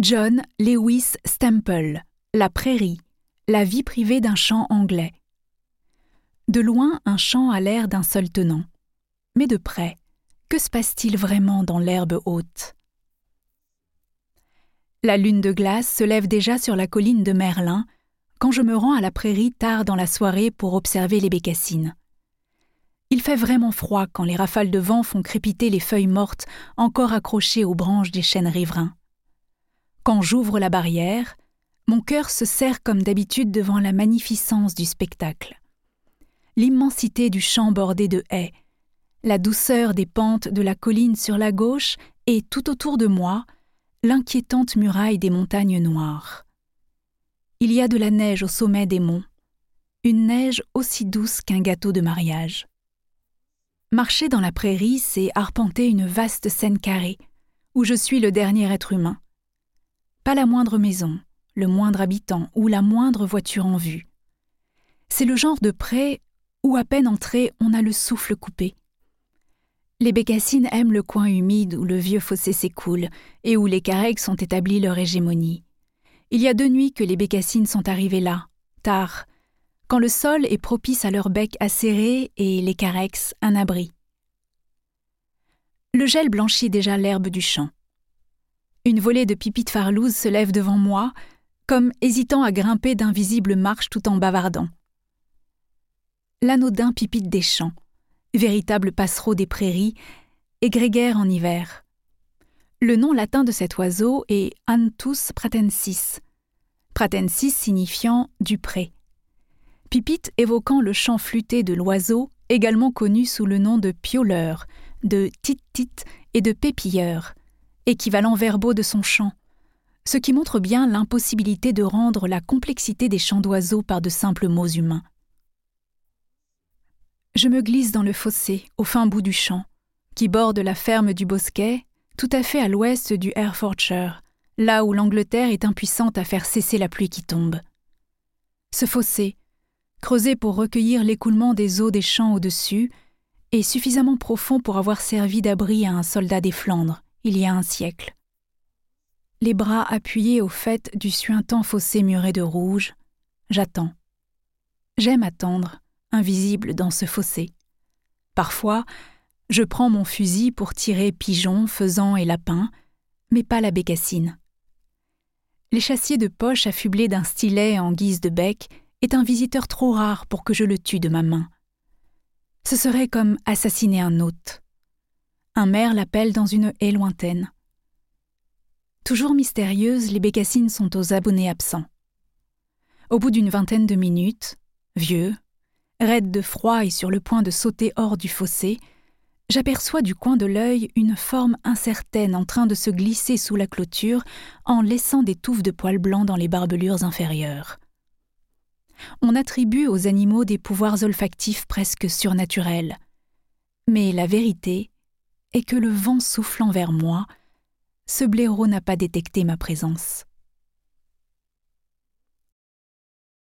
John Lewis Stemple, La prairie, la vie privée d'un chant anglais. De loin, un chant a l'air d'un seul tenant. Mais de près, que se passe-t-il vraiment dans l'herbe haute? La lune de glace se lève déjà sur la colline de Merlin quand je me rends à la prairie tard dans la soirée pour observer les bécassines. Il fait vraiment froid quand les rafales de vent font crépiter les feuilles mortes encore accrochées aux branches des chênes riverains. Quand j'ouvre la barrière, mon cœur se serre comme d'habitude devant la magnificence du spectacle. L'immensité du champ bordé de haies, la douceur des pentes de la colline sur la gauche et tout autour de moi, l'inquiétante muraille des montagnes noires. Il y a de la neige au sommet des monts, une neige aussi douce qu'un gâteau de mariage. Marcher dans la prairie, c'est arpenter une vaste scène carrée, où je suis le dernier être humain. Pas la moindre maison, le moindre habitant ou la moindre voiture en vue. C'est le genre de pré où à peine entré on a le souffle coupé. Les bécassines aiment le coin humide où le vieux fossé s'écoule et où les carex ont établi leur hégémonie. Il y a deux nuits que les bécassines sont arrivées là, tard, quand le sol est propice à leur bec acéré et les carex un abri. Le gel blanchit déjà l'herbe du champ. Une volée de pipites farlouses se lève devant moi, comme hésitant à grimper d'invisibles marches tout en bavardant. L'anodin pipite des champs, véritable passereau des prairies, et grégaire en hiver. Le nom latin de cet oiseau est Anthus pratensis, pratensis signifiant du pré. Pipite évoquant le chant flûté de l'oiseau, également connu sous le nom de pioleur, de tit-tit et de pépilleur, équivalent verbaux de son chant, ce qui montre bien l'impossibilité de rendre la complexité des chants d'oiseaux par de simples mots humains. Je me glisse dans le fossé, au fin bout du champ, qui borde la ferme du Bosquet, tout à fait à l'ouest du Herefordshire, là où l'Angleterre est impuissante à faire cesser la pluie qui tombe. Ce fossé, creusé pour recueillir l'écoulement des eaux des champs au-dessus, est suffisamment profond pour avoir servi d'abri à un soldat des Flandres, il y a un siècle. Les bras appuyés au fait du suintant fossé muré de rouge, j'attends. J'aime attendre, invisible dans ce fossé. Parfois, je prends mon fusil pour tirer pigeons, faisans et lapins, mais pas la bécassine. L'échassier de poche affublé d'un stylet en guise de bec est un visiteur trop rare pour que je le tue de ma main. Ce serait comme assassiner un hôte. Un maire l'appelle dans une haie lointaine. Toujours mystérieuses, les bécassines sont aux abonnés absents. Au bout d'une vingtaine de minutes, vieux, raide de froid et sur le point de sauter hors du fossé, j'aperçois du coin de l'œil une forme incertaine en train de se glisser sous la clôture en laissant des touffes de poils blancs dans les barbelures inférieures. On attribue aux animaux des pouvoirs olfactifs presque surnaturels. Mais la vérité et que le vent soufflant vers moi, ce blaireau n'a pas détecté ma présence.